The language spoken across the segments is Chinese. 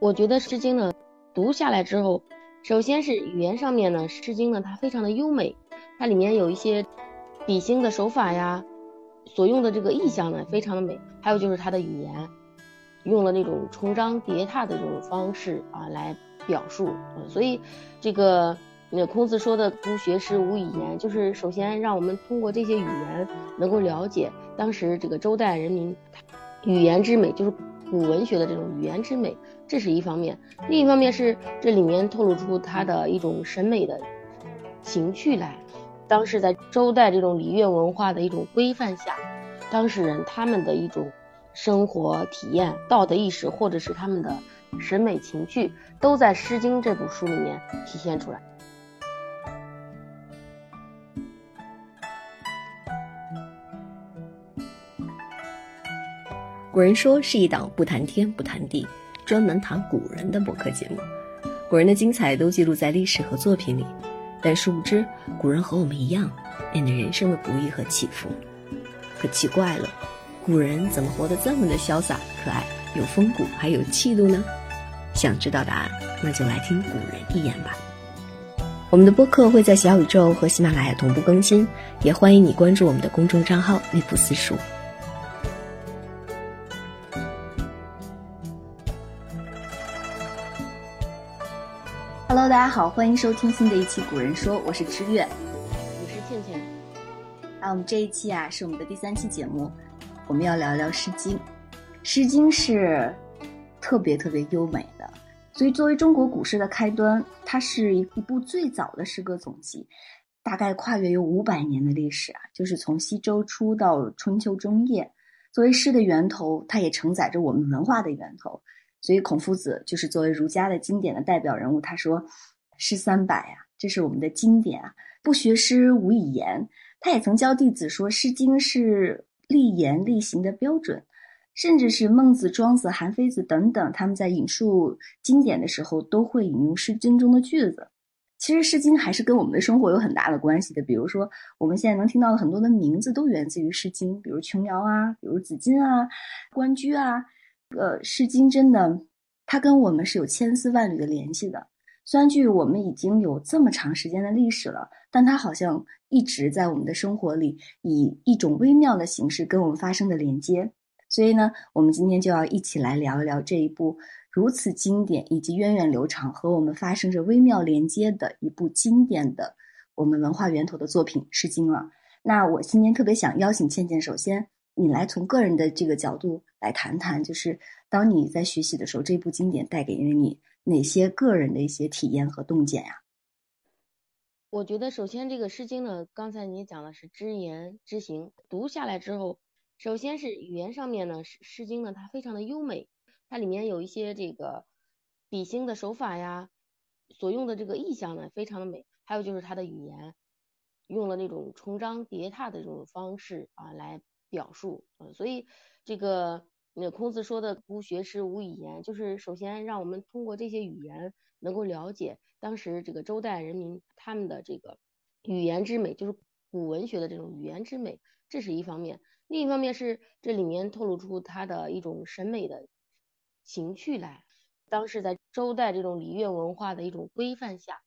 我觉得《诗经》呢，读下来之后，首先是语言上面呢，《诗经》呢它非常的优美，它里面有一些比兴的手法呀，所用的这个意象呢非常的美，还有就是它的语言，用了那种重章叠拓的这种方式啊来表述，所以这个那孔子说的“不学诗，无以言”，就是首先让我们通过这些语言能够了解当时这个周代人民语言之美，就是古文学的这种语言之美。这是一方面，另一方面是这里面透露出他的一种审美的情趣来。当时在周代这种礼乐文化的一种规范下，当事人他们的一种生活体验、道德意识，或者是他们的审美情趣，都在《诗经》这部书里面体现出来。古人说是一档不谈天不谈地。专门谈古人的博客节目，古人的精彩都记录在历史和作品里，但殊不知，古人和我们一样，面对人生的不易和起伏。可奇怪了，古人怎么活得这么的潇洒可爱，有风骨还有气度呢？想知道答案，那就来听古人一言吧。我们的播客会在小宇宙和喜马拉雅同步更新，也欢迎你关注我们的公众账号“内部私塾”。大家好，欢迎收听新的一期《古人说》，我是知月，我是倩倩。啊，我们这一期啊是我们的第三期节目，我们要聊聊《诗经》。《诗经》是特别特别优美的，所以作为中国古诗的开端，它是一部最早的诗歌总集，大概跨越有五百年的历史啊，就是从西周初到春秋中叶。作为诗的源头，它也承载着我们文化的源头。所以孔夫子就是作为儒家的经典的代表人物，他说：“诗三百啊，这是我们的经典啊，不学诗无以言。”他也曾教弟子说，《诗经》是立言立行的标准，甚至是孟子、庄子、韩非子等等，他们在引述经典的时候都会引用《诗经》中的句子。其实，《诗经》还是跟我们的生活有很大的关系的。比如说，我们现在能听到的很多的名字都源自于《诗经》，比如琼瑶啊，比如紫金啊，关雎啊。呃，《诗经》真的，它跟我们是有千丝万缕的联系的。虽然距我们已经有这么长时间的历史了，但它好像一直在我们的生活里，以一种微妙的形式跟我们发生的连接。所以呢，我们今天就要一起来聊一聊这一部如此经典以及源远流长和我们发生着微妙连接的一部经典的我们文化源头的作品《诗经》了。那我今天特别想邀请倩倩，首先。你来从个人的这个角度来谈谈，就是当你在学习的时候，这部经典带给了你哪些个人的一些体验和洞见呀？我觉得首先这个《诗经》呢，刚才你讲的是知言知行，读下来之后，首先是语言上面呢，《诗诗经》呢它非常的优美，它里面有一些这个比兴的手法呀，所用的这个意象呢非常的美，还有就是它的语言用了那种重章叠拓的这种方式啊来。表述，嗯，所以这个那孔子说的“不学诗，无以言”，就是首先让我们通过这些语言能够了解当时这个周代人民他们的这个语言之美，就是古文学的这种语言之美，这是一方面。另一方面是这里面透露出他的一种审美的情趣来。当时在周代这种礼乐文化的一种规范下，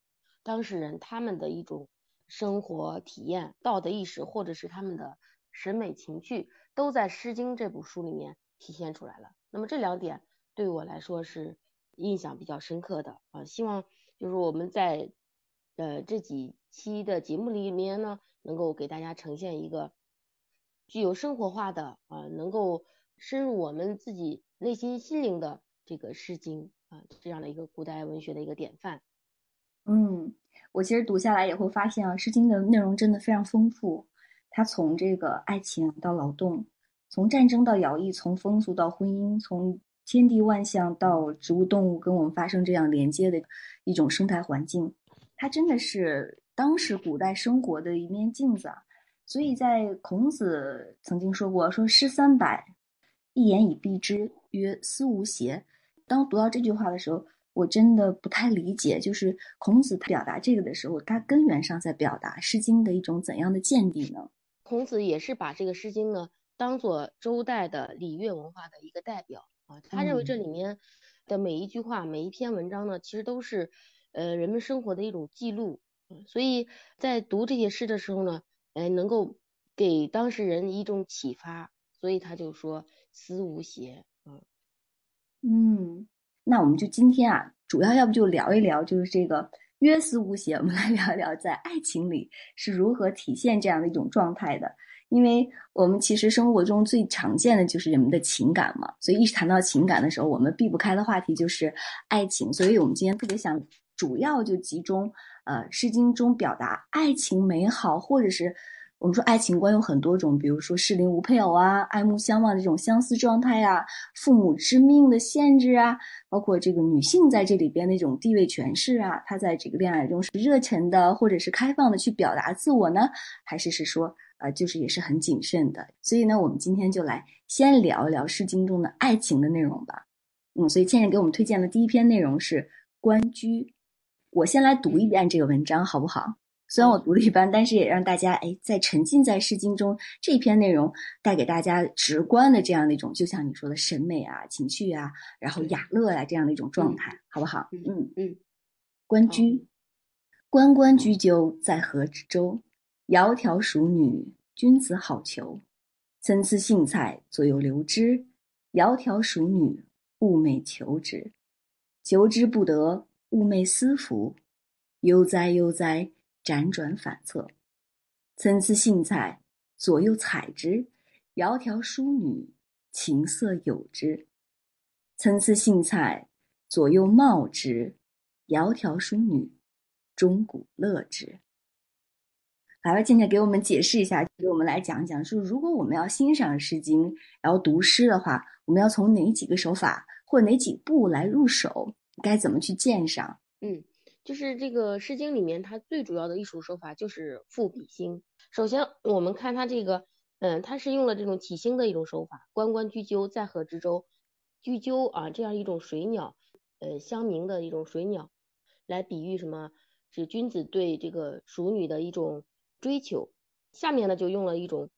当事人他们的一种生活体验、道德意识，或者是他们的。审美情趣都在《诗经》这部书里面体现出来了。那么这两点对我来说是印象比较深刻的啊。希望就是我们在呃这几期的节目里面呢，能够给大家呈现一个具有生活化的啊，能够深入我们自己内心心灵的这个《诗经》啊这样的一个古代文学的一个典范。嗯，我其实读下来也会发现啊，《诗经》的内容真的非常丰富。他从这个爱情到劳动，从战争到徭役，从风俗到婚姻，从天地万象到植物动物跟我们发生这样连接的一种生态环境，它真的是当时古代生活的一面镜子啊！所以在孔子曾经说过：“说诗三百，一言以蔽之，曰思无邪。”当读到这句话的时候，我真的不太理解，就是孔子他表达这个的时候，他根源上在表达《诗经》的一种怎样的见地呢？孔子也是把这个《诗经》呢当做周代的礼乐文化的一个代表啊，他认为这里面的每一句话、每一篇文章呢，其实都是呃人们生活的一种记录。所以在读这些诗的时候呢，哎，能够给当事人一种启发。所以他就说思无邪，嗯嗯，那我们就今天啊，主要要不就聊一聊，就是这个约思无邪，我们来聊一聊在爱情里是如何体现这样的一种状态的。因为我们其实生活中最常见的就是人们的情感嘛，所以一谈到情感的时候，我们避不开的话题就是爱情。所以我们今天特别想主要就集中，呃，《诗经》中表达爱情美好，或者是我们说爱情观有很多种，比如说适龄无配偶啊，爱慕相望的这种相思状态啊，父母之命的限制啊，包括这个女性在这里边那种地位诠释啊，她在这个恋爱中是热忱的，或者是开放的去表达自我呢，还是是说？呃，就是也是很谨慎的，所以呢，我们今天就来先聊一聊《诗经》中的爱情的内容吧。嗯，所以倩倩给我们推荐的第一篇内容是《关雎》，我先来读一遍这个文章，好不好？虽然我读的一般，但是也让大家哎，在沉浸在《诗经》中这篇内容带给大家直观的这样的一种，就像你说的审美啊、情趣啊，然后雅乐啊这样的一种状态，好不好？嗯嗯，《关雎》，关关雎鸠，在河之洲。窈窕淑女，君子好逑。参差荇菜，左右流之。窈窕淑女，寤寐求之。求之不得，寤寐思服。悠哉悠哉，辗转反侧。参差荇菜，左右采之。窈窕淑女，琴瑟友之。参差荇菜，左右芼之。窈窕淑女，钟鼓乐之。来吧，倩倩给我们解释一下，给我们来讲讲，说如果我们要欣赏《诗经》，然后读诗的话，我们要从哪几个手法或哪几步来入手？该怎么去鉴赏？嗯，就是这个《诗经》里面，它最主要的艺术手法就是赋比兴。首先，我们看它这个，嗯，它是用了这种起兴的一种手法，“关关雎鸠，在河之洲”，雎鸠啊，这样一种水鸟，呃，相鸣的一种水鸟，来比喻什么？是君子对这个淑女的一种。追求，下面呢就用了一种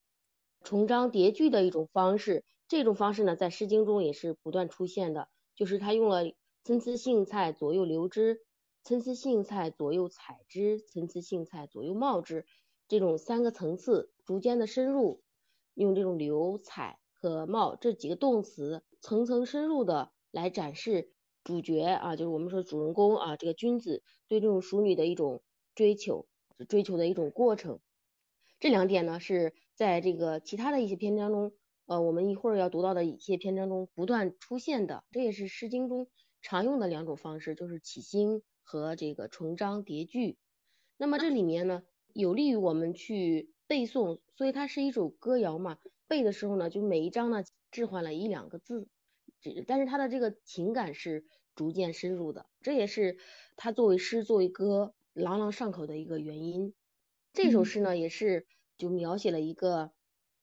重章叠句的一种方式，这种方式呢在《诗经》中也是不断出现的，就是他用了参差荇菜左右流之，参差荇菜左右采之，参差荇菜左右芼之这种三个层次逐渐的深入，用这种流、采和芼这几个动词层层深入的来展示主角啊，就是我们说主人公啊，这个君子对这种淑女的一种追求。追求的一种过程，这两点呢是在这个其他的一些篇章中，呃，我们一会儿要读到的一些篇章中不断出现的，这也是《诗经》中常用的两种方式，就是起兴和这个重章叠句。那么这里面呢，有利于我们去背诵，所以它是一首歌谣嘛。背的时候呢，就每一章呢置换了一两个字，只但是它的这个情感是逐渐深入的，这也是它作为诗作为歌。朗朗上口的一个原因，这首诗呢也是就描写了一个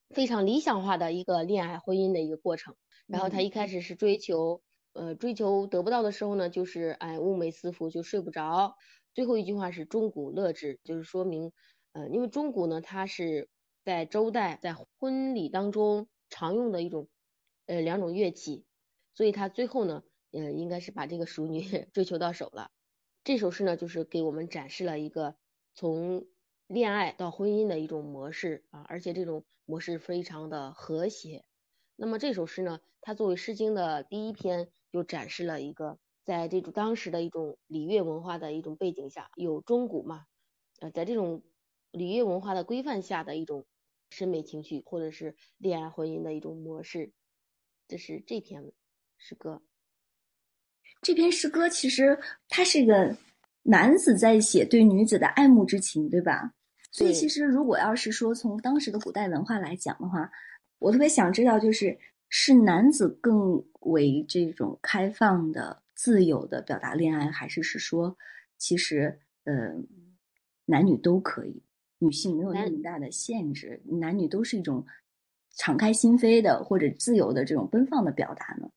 非常理想化的一个恋爱婚姻的一个过程。然后他一开始是追求，呃，追求得不到的时候呢，就是哎寤寐思服就睡不着。最后一句话是钟鼓乐之，就是说明，呃，因为钟鼓呢，它是在周代在婚礼当中常用的一种呃两种乐器，所以他最后呢，嗯，应该是把这个淑女 追求到手了。这首诗呢，就是给我们展示了一个从恋爱到婚姻的一种模式啊，而且这种模式非常的和谐。那么这首诗呢，它作为《诗经》的第一篇，就展示了一个在这种当时的一种礼乐文化的一种背景下，有钟鼓嘛，呃，在这种礼乐文化的规范下的一种审美情趣，或者是恋爱婚姻的一种模式。这是这篇诗歌。这篇诗歌其实它是一个男子在写对女子的爱慕之情，对吧？所以其实如果要是说从当时的古代文化来讲的话，我特别想知道，就是是男子更为这种开放的、自由的表达恋爱，还是是说其实呃男女都可以，女性没有那么大的限制，男女都是一种敞开心扉的或者自由的这种奔放的表达呢？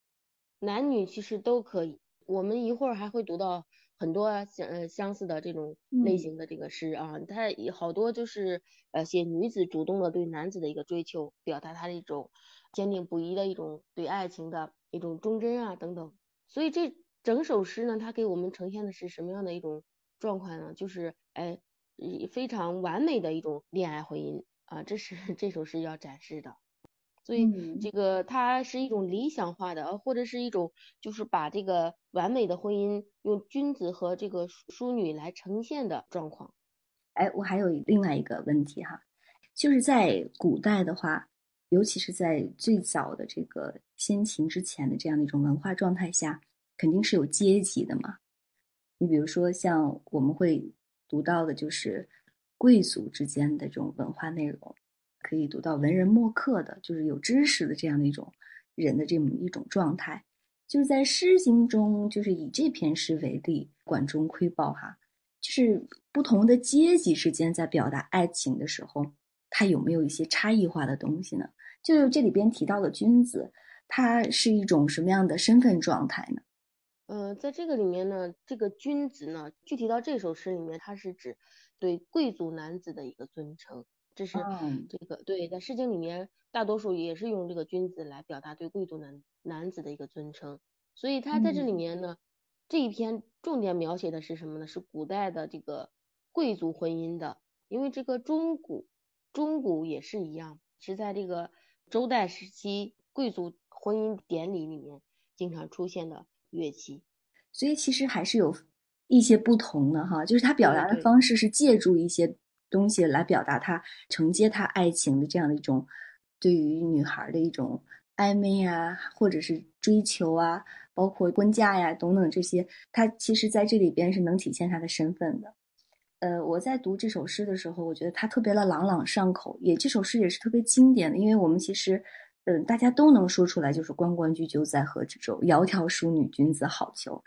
男女其实都可以。我们一会儿还会读到很多相呃相似的这种类型的这个诗啊，它好多就是呃写女子主动的对男子的一个追求，表达她的一种坚定不移的一种对爱情的一种忠贞啊等等。所以这整首诗呢，它给我们呈现的是什么样的一种状况呢？就是哎，非常完美的一种恋爱婚姻啊，这是 这首诗要展示的。所以这个它是一种理想化的，或者是一种就是把这个完美的婚姻用君子和这个淑女来呈现的状况。哎，我还有另外一个问题哈，就是在古代的话，尤其是在最早的这个先秦之前的这样的一种文化状态下，肯定是有阶级的嘛。你比如说像我们会读到的，就是贵族之间的这种文化内容。可以读到文人墨客的，就是有知识的这样的一种人的这么一种状态，就是在《诗经》中，就是以这篇诗为例，管中窥豹哈，就是不同的阶级之间在表达爱情的时候，它有没有一些差异化的东西呢？就这里边提到的君子，他是一种什么样的身份状态呢？呃，在这个里面呢，这个君子呢，具体到这首诗里面，它是指对贵族男子的一个尊称。这是这个对，在《诗经》里面，大多数也是用这个君子来表达对贵族男男子的一个尊称，所以他在这里面呢，这一篇重点描写的是什么呢？是古代的这个贵族婚姻的，因为这个中古中古也是一样，是在这个周代时期贵族婚姻典礼里面经常出现的乐器，所以其实还是有一些不同的哈，就是他表达的方式是借助一些。东西来表达他承接他爱情的这样的一种对于女孩的一种暧昧啊，或者是追求啊，包括婚嫁呀等等这些，他其实在这里边是能体现他的身份的。呃，我在读这首诗的时候，我觉得他特别的朗朗上口，也这首诗也是特别经典的，因为我们其实嗯大家都能说出来，就是“关关雎鸠，在河之洲，窈窕淑女，君子好逑”。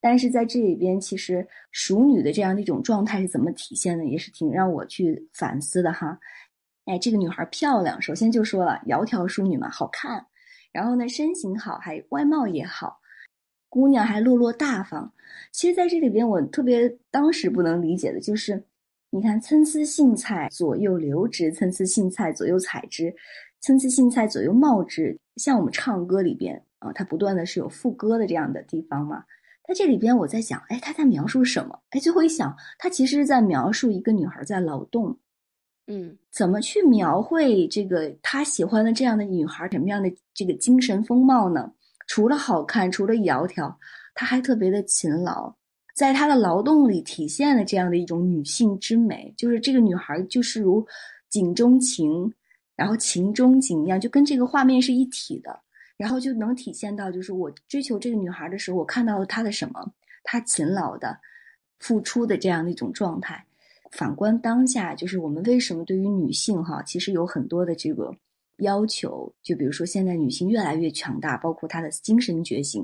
但是在这里边，其实熟女的这样的一种状态是怎么体现的，也是挺让我去反思的哈。哎，这个女孩漂亮，首先就说了窈窕淑女嘛，好看。然后呢，身形好，还外貌也好，姑娘还落落大方。其实，在这里边，我特别当时不能理解的就是，你看，参差荇菜，左右流之；参差荇菜，左右采之；参差荇菜，左右芼之。像我们唱歌里边啊，它不断的是有副歌的这样的地方嘛。在这里边，我在想，哎，他在描述什么？哎，最后一想，他其实是在描述一个女孩在劳动，嗯，怎么去描绘这个他喜欢的这样的女孩什么样的这个精神风貌呢？除了好看，除了窈窕，她还特别的勤劳，在她的劳动里体现了这样的一种女性之美，就是这个女孩就是如景中情，然后情中景一样，就跟这个画面是一体的。然后就能体现到，就是我追求这个女孩的时候，我看到了她的什么？她勤劳的、付出的这样的一种状态。反观当下，就是我们为什么对于女性哈，其实有很多的这个要求。就比如说，现在女性越来越强大，包括她的精神觉醒。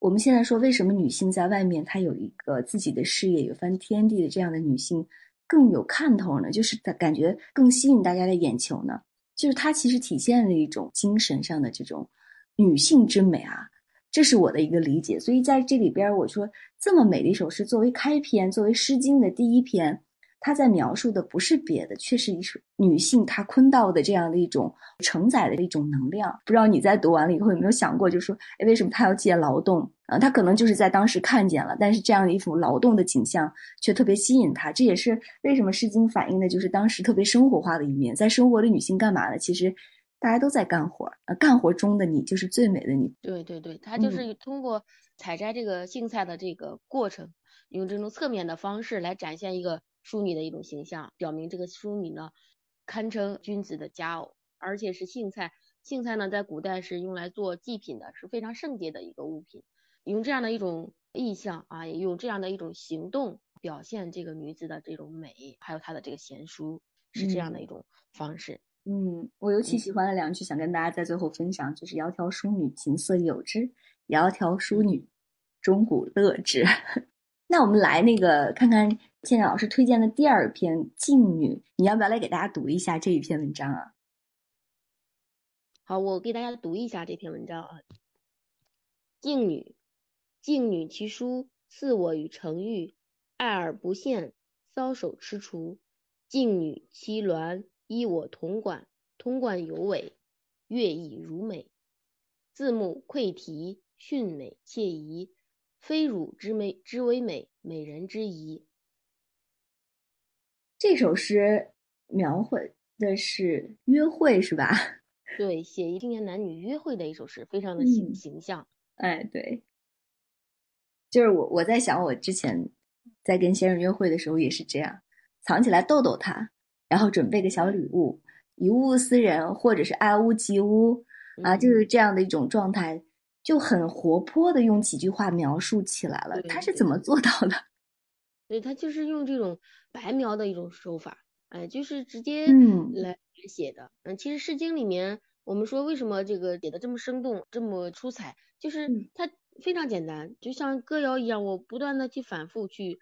我们现在说，为什么女性在外面她有一个自己的事业，有番天地的这样的女性更有看头呢？就是感觉更吸引大家的眼球呢？就是它其实体现了一种精神上的这种女性之美啊，这是我的一个理解。所以在这里边，我说这么美的一首诗作为开篇，作为《诗经》的第一篇。他在描述的不是别的，却是一首女性她坤道的这样的一种承载的一种能量。不知道你在读完了以后有没有想过，就是说，哎，为什么她要借劳动？啊，她可能就是在当时看见了，但是这样的一幅劳动的景象却特别吸引他。这也是为什么《诗经》反映的就是当时特别生活化的一面。在生活的女性干嘛呢？其实大家都在干活，呃，干活中的你就是最美的你。对对对，他就是通过采摘这个荇菜的这个过程，用这种侧面的方式来展现一个。淑女的一种形象，表明这个淑女呢，堪称君子的佳偶，而且是荇菜。荇菜呢，在古代是用来做祭品的，是非常圣洁的一个物品。用这样的一种意象啊，也用这样的一种行动表现这个女子的这种美，还有她的这个贤淑，是这样的一种方式。嗯，我尤其喜欢的两句，想跟大家在最后分享，就是“窈窕淑女，琴瑟友之；窈窕淑女，钟鼓乐之。”那我们来那个看看。现在老师推荐的第二篇《静女》，你要不要来给大家读一下这一篇文章啊？好，我给大家读一下这篇文章啊。《静女》，静女其姝似我与程昱，爱而不羡，搔首踟蹰。静女其鸾依我同管，通贯有尾，乐亦如美。字幕窥题，训美惬仪，非汝之美之为美，美人之仪。这首诗描绘的是约会，是吧？对，写一青年男女约会的一首诗，非常的形嗯形象。哎，对，就是我我在想，我之前在跟先生约会的时候也是这样，藏起来逗逗他，然后准备个小礼物，一物思人，或者是爱屋及乌啊，嗯就是这样的一种状态，就很活泼的用几句话描述起来了。他是怎么做到的？对，他就是用这种白描的一种手法，哎，就是直接嗯来来写的。嗯，其实《诗经》里面，我们说为什么这个写的这么生动，这么出彩，就是嗯它非常简单，就像歌谣一样，我不断的去反复去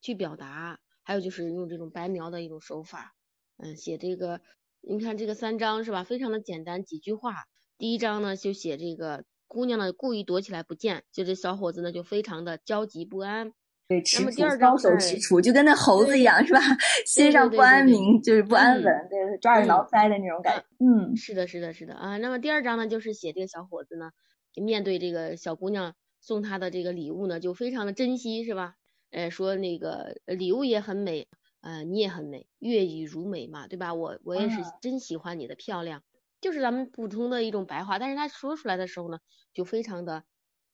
去表达，还有就是用这种白描的一种手法，嗯，写这个，你看这个三章是吧，非常的简单，几句话。第一章呢就写这个姑娘呢故意躲起来不见，就这小伙子呢就非常的焦急不安。对，那么第二章搔首哎踟蹰，就跟那猴子一样，是吧？心上不安宁，就是不安嗯稳，对，抓耳挠嗯腮的那种感觉。嗯是的，是的，是的啊。那么第二章呢，就是写这个小伙子呢，面对这个小姑娘送他的这个礼物呢，就非常的珍惜，是吧？呃，说那个呃礼物也很美，呃，你也很美，月与如美嘛，对吧？我我也是啊真喜欢你的漂亮，就是咱们普通的一种白话，但是他说出来的时候呢，就非常的，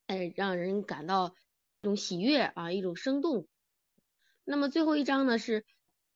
呃，让人感到一种喜悦啊，一种生动。那么最后一章呢是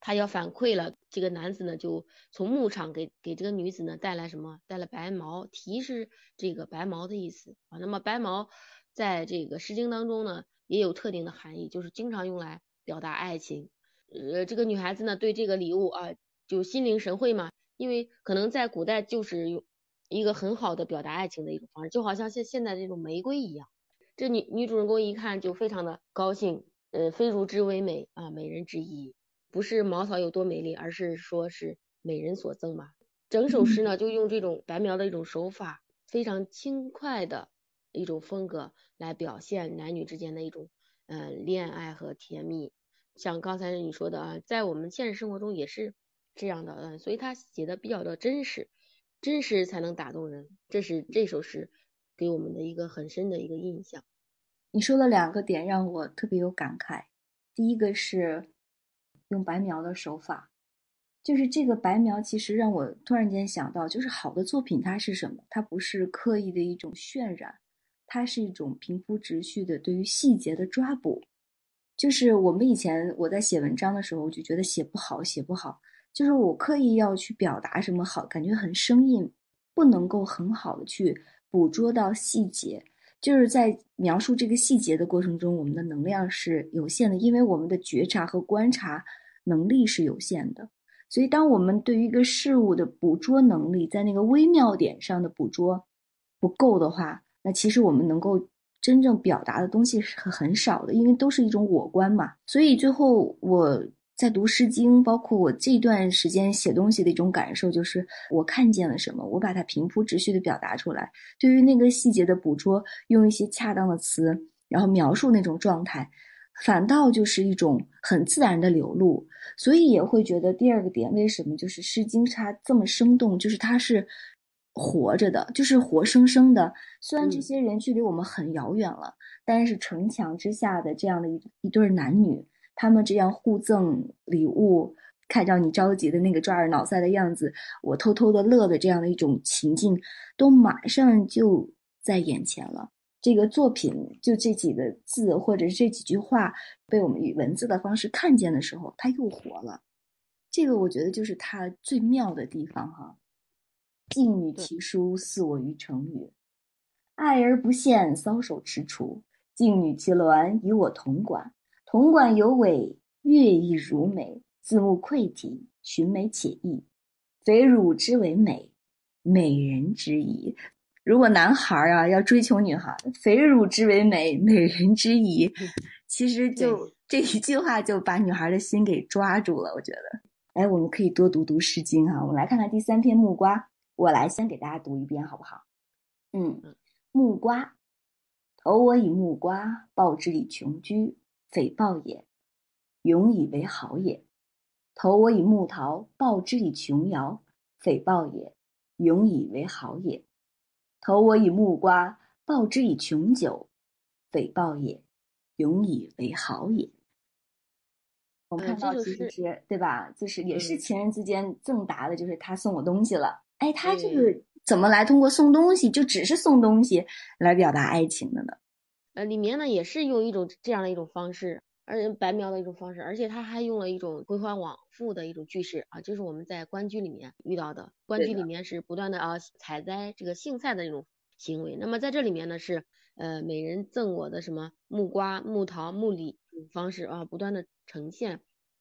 他要反馈了，这个男子呢就从牧场给给这个女子呢带来什么？带了白毛，提是这个白毛的意思啊。那么白毛在这个《诗经》当中呢也有特定的含义，就是经常用来表达爱情。呃，这个女孩子呢对这个礼物啊就心领神会嘛，因为可能在古代就是用一个很好的表达爱情的一种方式，就好像现现在这种玫瑰一样。这女女主人公一看就非常的高兴，呃，非如之为美啊，美人之一，不是茅草有多美丽，而是说是美人所赠嘛。整首诗呢，就用这种白描的一种手法，非常轻快的一种风格来表现男女之间的一种呃恋爱和甜蜜。像刚才你说的啊，在我们现实生活中也是这样的，嗯，所以他写的比较的真实，真实才能打动人，这是这首诗给我们的一个很深的一个印象。你说了两个点让我特别有感慨，第一个是用白描的手法，就是这个白描其实让我突然间想到，就是好的作品它是什么？它不是刻意的一种渲染，它是一种平铺直叙的对于细节的抓捕。就是我们以前我在写文章的时候，我就觉得写不好，写不好，就是我刻意要去表达什么好，感觉很生硬，不能够很好的去捕捉到细节。就是在描述这个细节的过程中，我们的能量是有限的，因为我们的觉察和观察能力是有限的。所以，当我们对于一个事物的捕捉能力在那个微妙点上的捕捉不够的话，那其实我们能够真正表达的东西是很少的，因为都是一种我观嘛。所以最后我在读《诗经》，包括我这段时间写东西的一种感受，就是我看见了什么，我把它平铺直叙的表达出来。对于那个细节的捕捉，用一些恰当的词，然后描述那种状态，反倒就是一种很自然的流露。所以也会觉得第二个点，为什么就是《诗经》它这么生动，就是它是活着的，就是活生生的。虽然这嗯些人距离我们很遥远了，但是城墙之下的这样的一一对男女，他们这样互赠礼物。看到你着急的那个抓耳挠腮的样子，我偷偷的乐的这样的一种情境，都马上就在眼前了。这个作品就这几个字或者是这几句话被我们以文字的方式看见的时候，它又活了。这个我觉得就是它最妙的地方哈。静女其书，似我于成语。爱而不见，搔首踟蹰。静女其鸾，与我同管。同管有尾，乐亦如美。自慕愧体，寻美且异。非汝之为美，美人之仪。如果男孩啊要追求女孩，非汝之为美，美人之仪，其实就这一句话就把女孩的心给抓住了。我觉得，哎，我们可以多读读《诗经》哈。我们来看看第三篇《木瓜》，我来先给大家读一遍，好不好？嗯，木瓜，投我以木瓜，报之以琼居，匪报也，永以为好也。投我以木桃，报之以琼瑶，匪报也，永以为好也。投我以木瓜，报之以琼酒，匪报也，永以为好也。我们看到其实是对吧？就是也是嗯情人之间赠答的，就是他送我东西了。哎，他这个怎么来通过送东西，就只是送东西来表达爱情的呢？呃，里面呢也是用一种这样的一种方式，而白描的一种方式，而且他还用了一种回环往复的一种句式啊，就是我们在关雎里面遇到的。关雎里面是不断的啊采摘这个荇菜的这种行为，那么在这里面呢是呃每人赠我的什么木瓜、木桃、木李方式啊，不断的呈现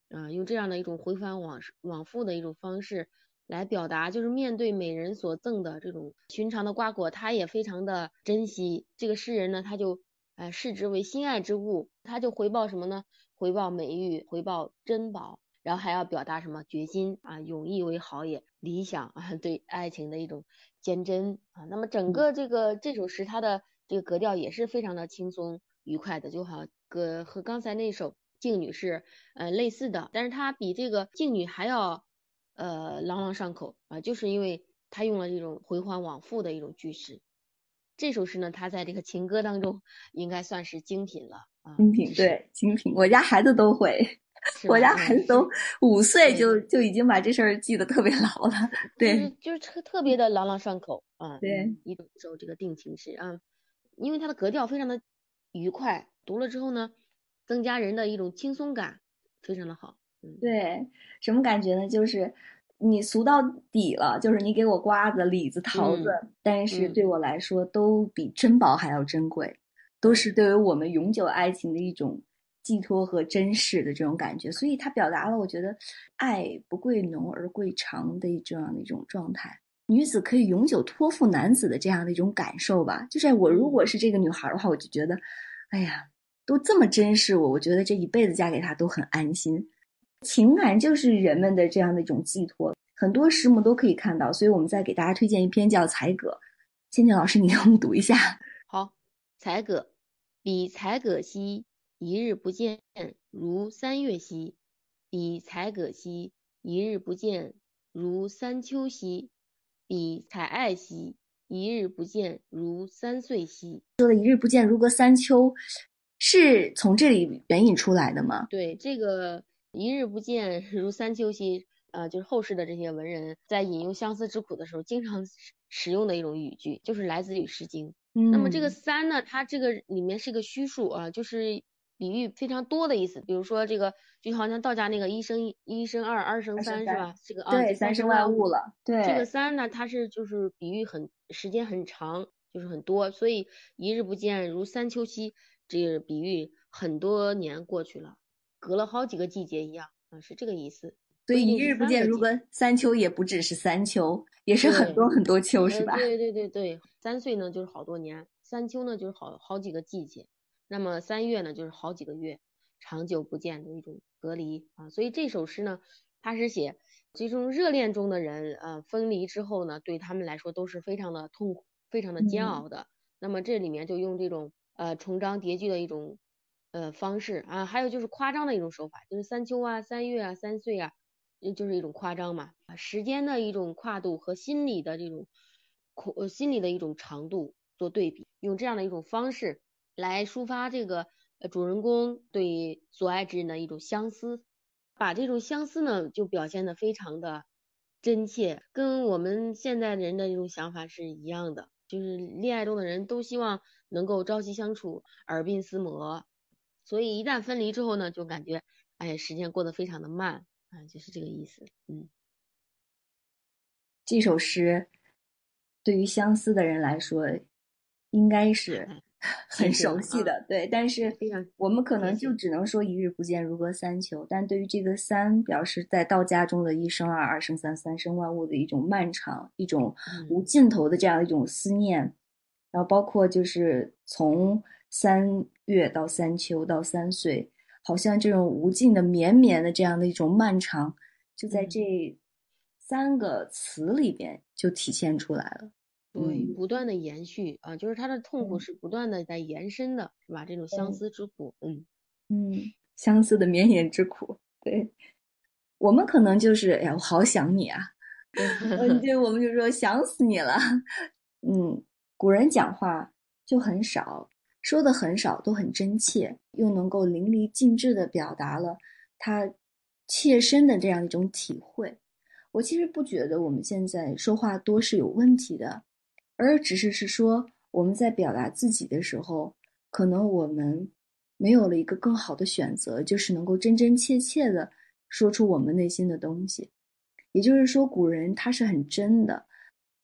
啊，用这样的一种回环往往复的一种方式。来表达，就是面对美人所赠的这种寻常的瓜果，他也非常的珍惜。这个诗人呢，他就呃视之为心爱之物，他就回报什么呢？回报美玉，回报珍宝，然后还要表达什么决心啊，永义为好也，理想啊，对爱情的一种坚贞啊。那么整个这个这首诗，它的这个格调也是非常的轻松愉快的，就好跟和刚才那首《静女》是呃类似的，但是它比这个《静女》还要。呃，朗朗上口啊，就是因为他用了这种回环往复的一种句式。这首诗呢，它在这个情歌当中应该算是精品了啊。精品对精品，我家孩子都会，我家嗯孩子都五岁就就已经把这事儿记得特别牢了。就是对就是特特别的朗朗上口啊。对嗯一首这个定情诗啊，因为它的格调非常的愉快，读了之后呢，增加人的一种轻松感，非常的好。嗯，对，什么感觉呢？就是你俗到底了，就是你给我瓜子、李子、桃子，但是嗯对我来说都比珍宝还要珍贵，都是对于我们永久爱情的一种寄托和珍视的这种感觉。所以它表达了我觉得爱不贵浓而贵长的这样的一种状态。女子可以永久托付男子的这样的一种感受吧，就是我如果是这个女孩的话，我就觉得，哎呀，都这么珍视我，我觉得这一辈子嫁给他都很安心。情感就是人们的这样的一种寄托，很多诗目都可以看到，所以我们再给大家推荐一篇叫《采葛》，倩倩老师，你给我们读一下。好，采葛，彼采葛兮，一日不见，如三月兮；彼采葛兮，一日不见，如三秋兮；彼采艾兮，一日不见，如三岁兮。说的“一日不见，如隔三秋”，是从这里援引出来的吗？对，这个一日不见，如三秋兮，呃，就是后世的这些文人在引用相思之苦的时候，经常使使用的一种语句，就是来自于《诗经》。嗯，那么这个三呢，它这个里面是一个虚数啊，就是比喻非常多的意思。比如说这个，就好像道家那个一生一生二，二生三三是吧？这个啊，对三三生万万物了，对这个三呢，它是就是比喻很时间很长，就是很多，所以一日不见如三秋兮，这个比喻很多年过去了，隔了好几个季节一样啊，是这个意思。所以一日不见，如隔三秋，也不只是三秋，也是很多很多秋，是吧？呃对对对对，三岁呢就是好多年，三秋呢就是好好几个季节，那么三月呢就是好几个月，长久不见的一种隔离啊。所以这首诗呢，它是写这种热恋中的人，呃，分离之后呢，对他们来说都是非常的痛苦，非常的煎嗯熬的。那么这里面就用这种呃重章叠句的一种呃方式啊，还有就是夸张的一种手法，就是三秋啊、三月啊、三岁啊，就是一种夸张嘛，啊，时间的一种跨度和心理的这种苦心理的一种长度做对比，用这样的一种方式来抒发这个主人公对所爱之人的一种相思，把这种相思呢就表现的非常的真切，跟我们现在人的一种想法是一样的，就是恋爱中的人都希望能够朝夕相处，耳鬓厮磨，所以一旦分离之后呢，就感觉哎时间过得非常的慢啊，就是这个意思，嗯。这首诗对于相思的人来说，应该是很熟悉的，对。但是我们可能就只能说一日不见，如隔三秋。但对于这个三，表示在道家中的一生二，二生三，三生万物的一种漫长、一种嗯无尽头的这样一种思念。然后包括就是从三月到三秋到三岁，好像这种无尽的绵绵的这样的一种漫长，就在嗯这三个词里边就体现出来了。对，嗯不断的延续啊，就是他的痛苦嗯是不断的在延伸的，是吧？这种相嗯思之苦，嗯，嗯，相思的绵延之苦，对，我们可能就是，哎呀，我好想你啊，嗯，对，我们就说想死你了。嗯，古人讲话就很少，说的很少，都很真切，又能够淋漓尽致的表达了他切身的这样一种体会。我其实不觉得我们现在说话多是有问题的，而只是是说我们在表达自己的时候，可能我们没有了一个更好的选择，就是能够真真切切的说出我们内心的东西。也就是说，古人他是很真的，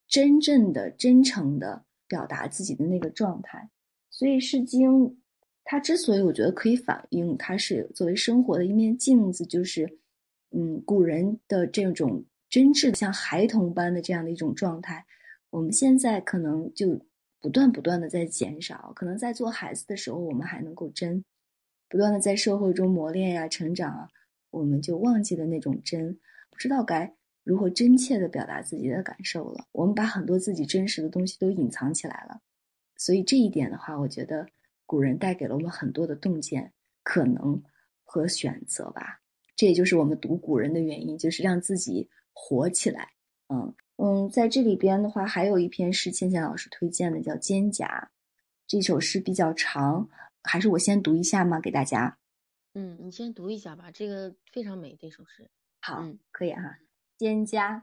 真正的、真诚的表达自己的那个状态。所以，《诗经》它之所以我觉得可以反映，它是作为生活的一面镜子，就是，嗯，古人的这种真挚像孩童般的这样的一种状态，我们现在可能就不断不断的在减少。可能在做孩子的时候，我们还能够真，不断的在社会中磨练呀、成长啊，我们就忘记了那种真，不知道该如何真切的表达自己的感受了。我们把很多自己真实的东西都隐藏起来了。所以这一点的话，我觉得古人带给了我们很多的洞见、可能和选择吧。这也就是我们读古人的原因，就是让自己活起来。嗯嗯，在这里边的话，还有一篇是倩倩老师推荐的，叫《蒹葭》。这首诗比较长，还是我先读一下吗？给大家。嗯，你先读一下吧，这个非常美，这首诗。好，可以哈。蒹葭，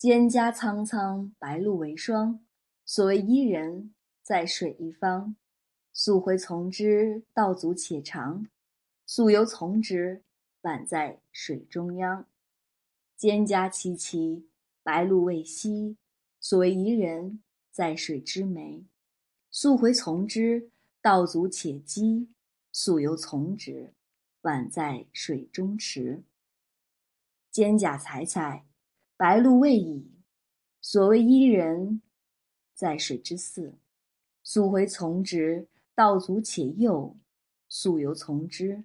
蒹葭苍苍，白露为霜。所谓伊人。在水一方，溯洄从之，道阻且长；溯游从之，宛在水中央。蒹葭萋萋，白露未晞。所谓伊人，在水之湄。溯洄从之，道阻且跻；溯游从之，宛在水中坻。蒹葭采采，白露未已。所谓伊人，在水之涘。溯洄从之，道阻且右；溯游从之，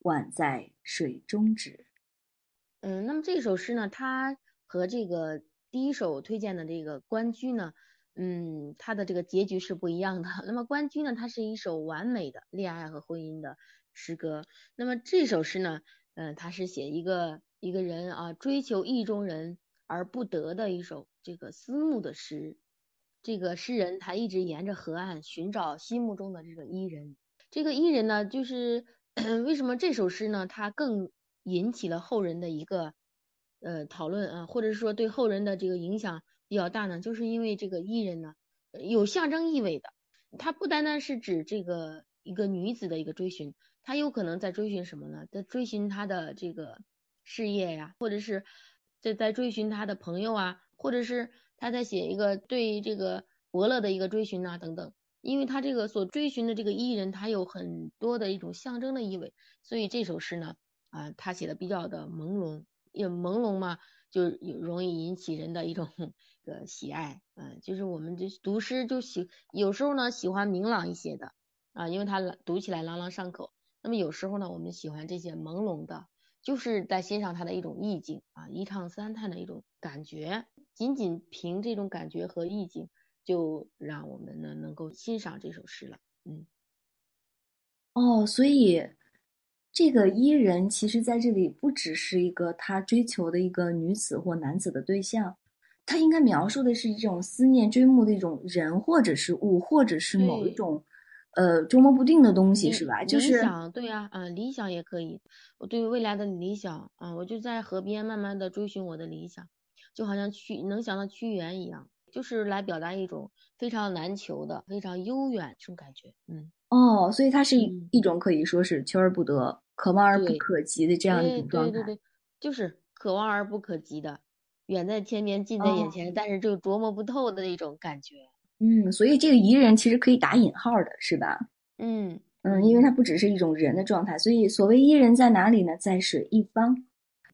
宛在水中止。嗯，那么这首诗呢，它和这个第一首推荐的这个《关雎》呢，嗯，它的这个结局是不一样的。那么《关雎》呢，它是一首完美的恋爱和婚姻的诗歌。那么这首诗呢，嗯，它是写一个一个人啊追求意中人而不得的一首这个思慕的诗。这个诗人他一直沿着河岸寻找心目中的这个伊人。这个伊人呢，就是 为什么这首诗呢，它更引起了后人的一个呃讨论啊，或者是说对后人的这个影响比较大呢？就是因为这个伊人呢有象征意味的，它不单单是指这个一个女子的一个追寻，他有可能在追寻什么呢？在追寻他的这个事业呀，或者是在在追寻他的朋友啊，或者是。他在写一个对这个伯乐的一个追寻啊，等等，因为他这个所追寻的这个伊人，他有很多的一种象征的意味，所以这首诗呢，啊，他写的比较的朦胧，也朦胧嘛，就容易引起人的一种 个喜爱，嗯，就是我们这读诗就喜，有时候呢喜欢明朗一些的，啊，因为它读起来朗朗上口，那么有时候呢，我们喜欢这些朦胧的，就是在欣赏它的一种意境啊，一唱三叹的一种感觉。仅仅凭这种感觉和意境，就让我们呢能够欣赏这首诗了。嗯，哦，所以这个伊人其实在这里不只是一个他追求的一个女子或男子的对象，他应该描述的是一种思念、追慕的一种人，或者是物，或者是某一种呃捉摸不定的东西，是吧？就是理想，对呀，嗯，理想也可以。我对未来的理想，啊，我就在河边慢慢的追寻我的理想。就好像屈能想到屈原一样，就是来表达一种非常难求的、非常悠远这种感觉。嗯，哦，所以它是一一种可以说是求而不得、可望而不可及的这样一种状态。对对对，就是可望而不可及的，远在天边，近在眼前，但是就琢磨不透的那种感觉。嗯，所以这个宜人其实可以打引号的，是吧？嗯嗯，因为它不只是一种人的状态，所以所谓伊人在哪里呢？在水一方，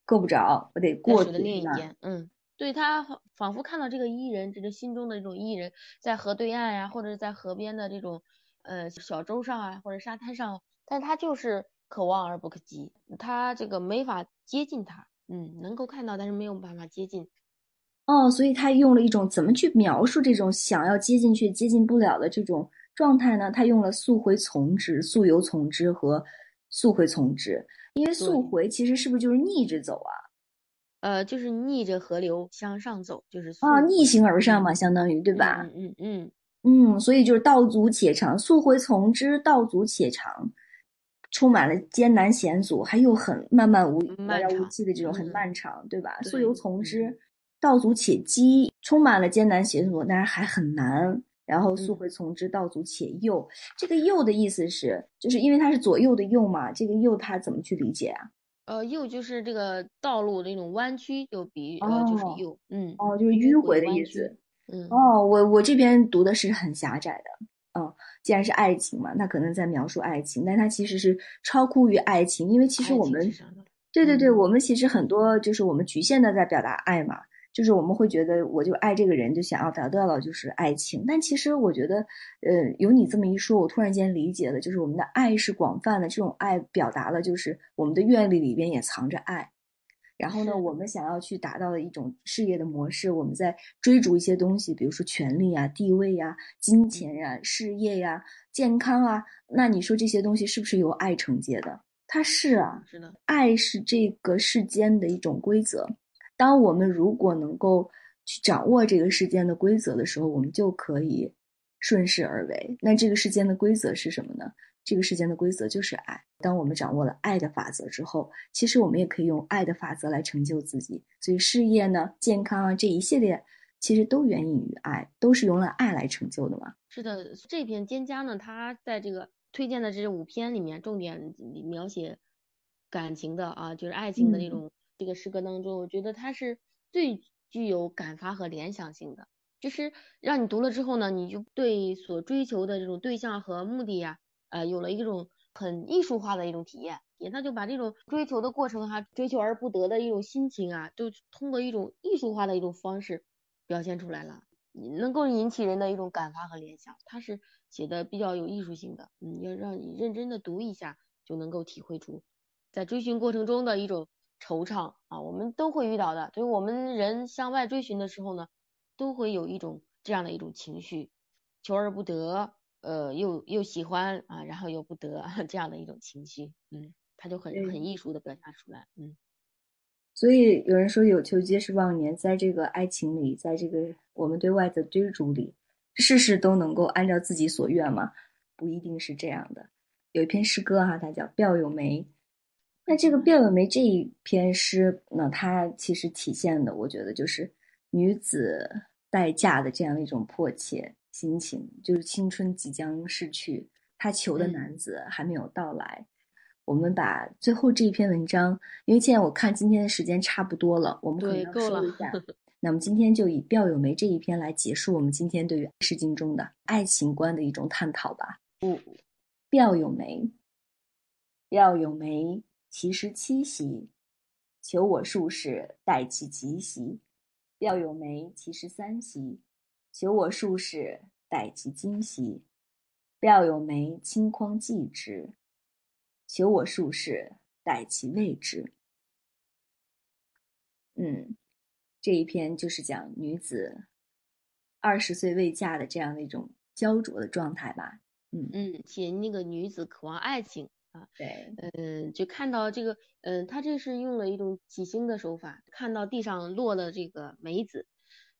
够不着，我得过去的另一边。嗯。对他仿佛看到这个伊人，这个心中的这种伊人，在河对岸呀，或者在河边的这种呃小舟上啊，或者沙滩上，但他就是可望而不可及，他这个没法接近他，嗯，能够看到，但是没有办法接近。哦，所以他用了一种怎么去描述这种想要接近却接近不了的这种状态呢？他用了溯洄从之、溯游从之和溯洄从之，因为溯回其实是不是就是逆着走啊？呃，就是逆着河流向上走，就是啊，逆行而上嘛，相当于对吧？嗯嗯嗯，嗯，所以就是道阻且长，溯回从之，道阻且长，充满了艰难险阻，还有很漫漫无漫遥无长期的这种很嗯漫长，对吧？溯游从之嗯，道阻且跻，充满了艰难险阻，但是还很难。然后溯嗯洄从之，道阻且右。这个右的意思是，就是因为它是左右的右嘛，这个右它怎么去理解啊？呃，右就是这个道路的一种弯曲，就比喻呃就是哦右，嗯，哦，就是迂迂回的意思。嗯，哦，我我这边读的是很狭窄的。嗯，既然是爱情嘛，那可能在描述爱情，但它其实是超乎于爱情，因为其实我们对对对，嗯我们其实很多就是我们局限的在表达爱嘛，就是我们会觉得我就爱这个人，就想要得到了就是爱情。但其实我觉得，呃，有你这么一说，我突然间理解了，就是我们的爱是广泛的，这种爱表达了就是我们的愿力里边也藏着爱。然后呢，我们想要去达到的一种事业的模式，我们在追逐一些东西，比如说权力啊、地位呀、金钱呀、事业呀、健康啊。那你说这些东西是不是由爱承接的？它是啊，是的，爱是这个世间的一种规则。当我们如果能够去掌握这个世间的规则的时候，我们就可以顺势而为。那这个世间的规则是什么呢？这个世间的规则就是爱。当我们掌握了爱的法则之后，其实我们也可以用爱的法则来成就自己。所以事业呢、健康啊这一系列，其实都源于爱，都是用了爱来成就的嘛。是的，这篇蒹葭呢，它在这个推荐的这五篇里面，重点描写感情的啊，就是爱情的那嗯种这个诗歌当中，我觉得它是最具有感发和联想性的，就是让你读了之后呢，你就对所追求的这种对象和目的呀，呃，有了一种很艺术化的一种体验，也他就把这种追求的过程哈、追求而不得的一种心情啊，就通过一种艺术化的一种方式表现出来了。能够引起人的一种感发和联想，它是写的比较有艺术性的，嗯，要让你认真的读一下，就能够体会出在追寻过程中的一种惆怅啊，我们都会遇到的，就是我们人向外追寻的时候呢，都会有一种这样的一种情绪，求而不得，呃，又又喜欢啊，然后又不得 这样的一种情绪，嗯，他就很很艺术的表达出来，嗯。所以有人说有求皆是妄年，在这个爱情里，在这个我们对外的追逐里，事事都能够按照自己所愿吗？不一定是这样的。有一篇诗歌哈、它叫《表有梅》。那这个《吊有梅》这一篇诗呢，它其实体现的，我觉得就是女子待嫁的这样的一种迫切心情，就是青春即将逝去，她求的嗯男子还没有到来。我们把最后这一篇文章，因为现在我看今天的时间差不多了，我们可能要对够了收一下。那么今天就以吊有梅这一篇来结束我们今天对于《诗经》中的爱情观的一种探讨吧。嗯，吊有梅，吊有梅，其实七夕。求我术士，待其吉兮。吊有梅，其实三兮。求我术士，待其今兮。吊有梅，轻匡继之。求我术士，待其未之。嗯，这一篇就是讲女子二十岁未嫁的这样的一种焦灼的状态吧。嗯，嗯，写那个女子渴望爱情啊，对，嗯，就看到这个，嗯，他这是用了一种起兴的手法，看到地上落了这个梅子，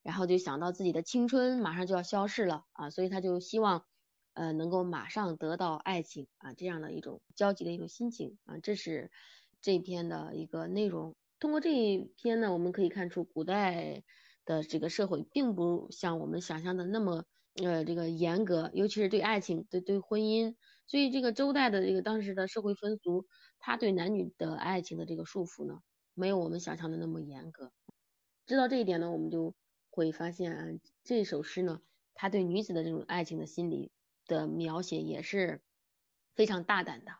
然后就想到自己的青春马上就要消逝了啊，所以他就希望，呃，能够马上得到爱情啊，这样的一种焦急的一种心情啊，这是这篇的一个内容。通过这一篇呢，我们可以看出古代的这个社会并不像我们想象的那么呃这个严格，尤其是对爱情、对对婚姻。所以这个周代的这个当时的社会风俗，他对男女的爱情的这个束缚呢，没有我们想象的那么严格。知道这一点呢，我们就会发现啊，这首诗呢，他对女子的这种爱情的心理的描写也是非常大胆的。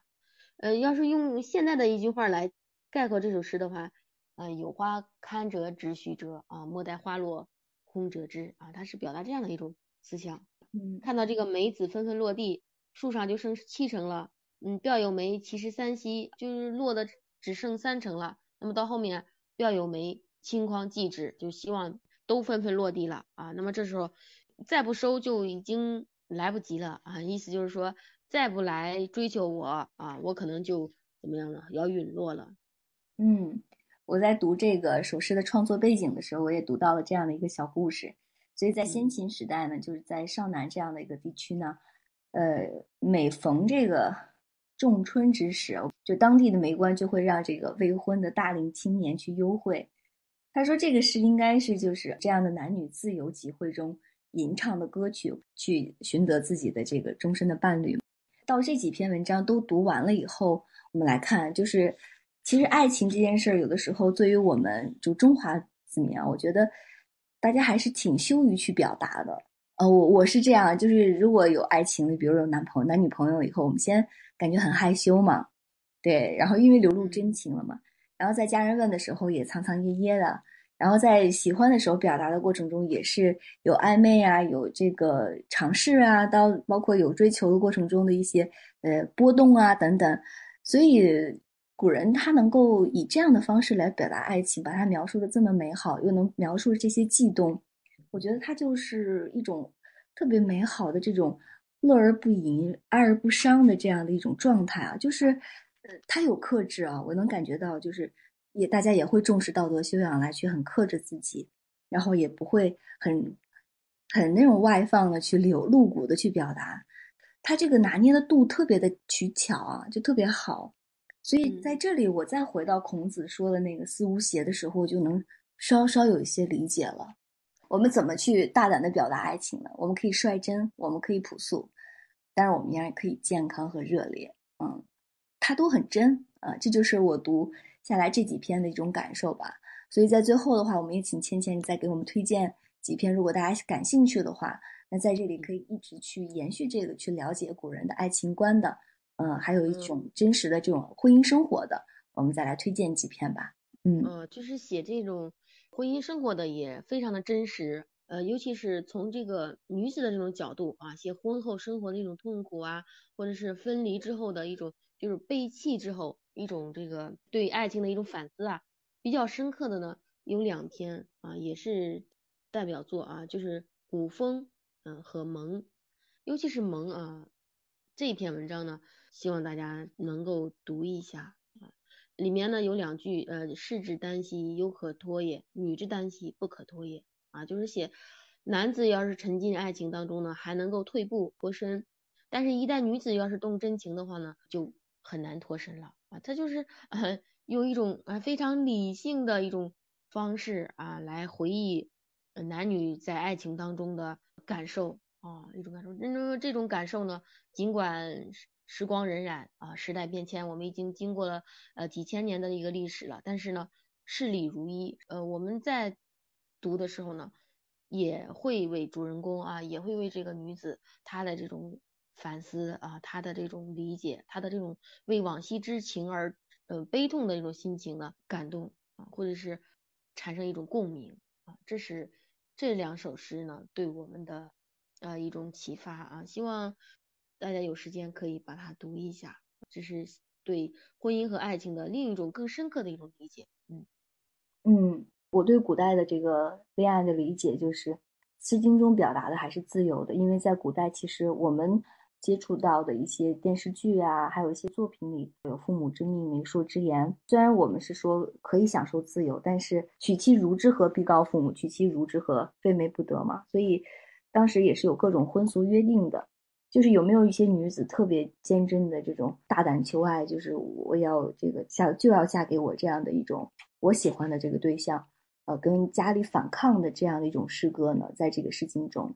呃，要是用现在的一句话来概括这首诗的话，呃，有花堪折直须折啊，莫待花落空折枝啊，它是表达这样的一种思想。嗯看到这个梅子纷纷落地，树上就剩七成了，嗯，吊有梅，其实三稀，就是落的只剩三成了。那么到后面吊有梅，轻匡继之，就希望都纷纷落地了啊。那么这时候再不收就已经来不及了啊，意思就是说再不来追求我啊，我可能就怎么样了，要陨落了。嗯，我在读这个首诗的创作背景的时候，我也读到了这样的一个小故事，所以在先秦时代呢，就是在少南这样的一个地区呢，呃，每逢这个仲春之时，就当地的媒官就会让这个未婚的大龄青年去幽会。他说这个是应该是就是这样的男女自由集会中吟唱的歌曲，去寻得自己的这个终身的伴侣。到这几篇文章都读完了以后，我们来看，就是其实爱情这件事儿，有的时候对于我们就中华子民啊，我觉得大家还是挺羞于去表达的。呃，我我是这样，就是如果有爱情的，比如有男朋友、男女朋友以后，我们先感觉很害羞嘛，对，然后因为流露真情了嘛，然后在家人问的时候也藏藏掖掖的。然后在喜欢的时候表达的过程中，也是有暧昧啊，有这个尝试啊，到包括有追求的过程中的一些呃波动啊等等。所以古人他能够以这样的方式来表达爱情，把它描述的这么美好，又能描述这些悸动，我觉得它就是一种特别美好的这种乐而不淫、哀而不伤的这样的一种状态啊，就是呃，他有克制啊，我能感觉到就是。也大家也会重视道德修养来去很克制自己，然后也不会很很那种外放的去流露骨的去表达，他这个拿捏的度特别的取巧啊，就特别好。所以在这里，我再回到孔子说的那个思无邪的时候，就能稍稍有一些理解了。我们怎么去大胆的表达爱情呢？我们可以率真，我们可以朴素，但是我们依然可以健康和热烈。嗯，它都很真啊，这就是我读。下来这几篇的一种感受吧，所以在最后的话，我们也请芊芊再给我们推荐几篇，如果大家感兴趣的话，那在这里可以一直去延续这个，去了解古人的爱情观的，嗯，还有一种真实的这种婚姻生活的，我们再来推荐几篇吧。嗯，就是写这种婚姻生活的也非常的真实，呃，尤其是从这个女子的这种角度啊，写婚后生活的一种痛苦啊，或者是分离之后的一种就是背弃之后。一种这个对爱情的一种反思啊，比较深刻的呢有两篇啊，也是代表作啊，就是古风嗯和蒙，尤其是蒙啊这篇文章呢，希望大家能够读一下，里面呢有两句呃，士之耽兮犹可脱也，女之耽兮不可脱也。啊，就是写男子要是沉浸爱情当中呢，还能够退步脱身，但是一旦女子要是动真情的话呢，就很难脱身了。啊，他就是呃用一种啊非常理性的一种方式啊来回忆男女在爱情当中的感受。啊一种感受，那这种感受呢，尽管时光荏苒啊时代变迁，我们已经经过了呃几千年的一个历史了，但是呢事理如一，呃我们在读的时候呢也会为主人公啊也会为这个女子她的这种。反思啊，她的这种理解，她的这种为往昔之情而呃悲痛的一种心情呢感动啊，或者是产生一种共鸣啊，这是这两首诗呢对我们的呃一种启发啊，希望大家有时间可以把它读一下，这是对婚姻和爱情的另一种更深刻的一种理解。嗯嗯，我对古代的这个恋爱的理解就是，《诗经》中表达的还是自由的，因为在古代其实我们。接触到的一些电视剧啊，还有一些作品里有“父母之命，媒妁之言”。虽然我们是说可以享受自由，但是娶妻如之何必告父母？娶妻如之何非媒不得嘛。所以当时也是有各种婚俗约定的。就是有没有一些女子特别坚贞的这种大胆求爱，就是我要这个嫁就要嫁给我这样的一种我喜欢的这个对象，呃，跟家里反抗的这样的一种诗歌呢？在这个诗经中。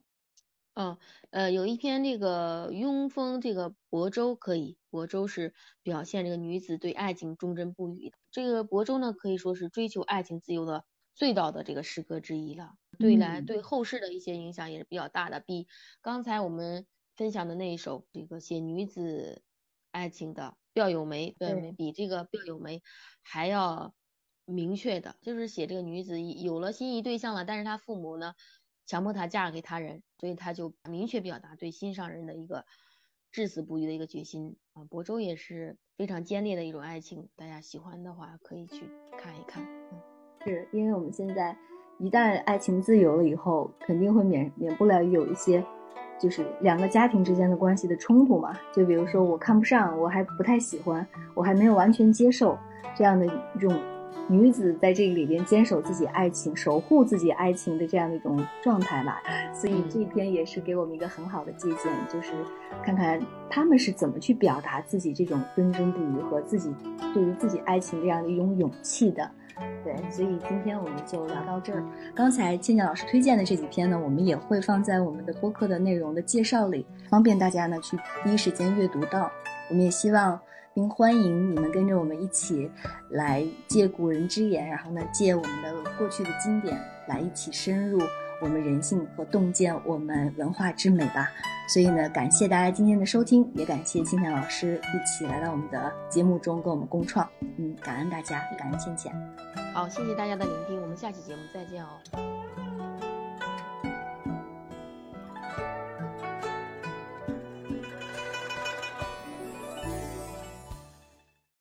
哦，呃，有一篇这个雍风这个亳州可以，亳州是表现这个女子对爱情忠贞不渝的。这个亳州呢，可以说是追求爱情自由的最早的这个诗歌之一了。对来对后世的一些影响也是比较大的，比刚才我们分享的那一首这个写女子爱情的卞有梅，卞有梅比这个卞有梅还要明确的，就是写这个女子有了心仪对象了，但是她父母呢？强迫她嫁给他人，所以她就明确表达对心上人的一个至死不渝的一个决心啊。亳州也是非常坚烈的一种爱情，大家喜欢的话可以去看一看。嗯，是因为我们现在一旦爱情自由了以后，肯定会免免不了有一些就是两个家庭之间的关系的冲突嘛。就比如说我看不上，我还不太喜欢，我还没有完全接受这样的一种女子在这个里边坚守自己爱情、守护自己爱情的这样的一种状态吧。所以这篇也是给我们一个很好的借鉴，就是看看他们是怎么去表达自己这种忠贞不渝和自己对于自己爱情这样的一种勇气的。对，所以今天我们就聊到这儿。刚才倩倩老师推荐的这几篇呢，我们也会放在我们的播客的内容的介绍里，方便大家呢去第一时间阅读到。我们也希望并欢迎你们跟着我们一起来借古人之言，然后呢借我们的过去的经典来一起深入我们人性和洞见我们文化之美吧。所以呢，感谢大家今天的收听，也感谢倩倩老师一起来到我们的节目中跟我们共创。嗯，感恩大家，感恩倩倩。好，谢谢大家的聆听，我们下期节目再见哦。